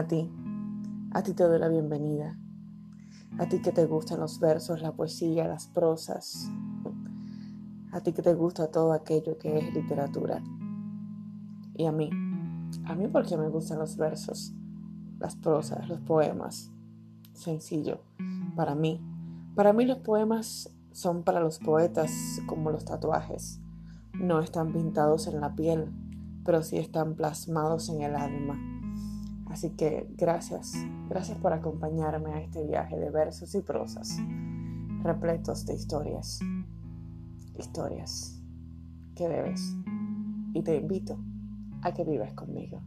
A ti, a ti te doy la bienvenida. A ti que te gustan los versos, la poesía, las prosas. A ti que te gusta todo aquello que es literatura. Y a mí, a mí porque me gustan los versos, las prosas, los poemas. Sencillo. Para mí, para mí los poemas son para los poetas como los tatuajes. No están pintados en la piel, pero sí están plasmados en el alma. Así que gracias, gracias por acompañarme a este viaje de versos y prosas, repletos de historias, historias que debes. Y te invito a que vivas conmigo.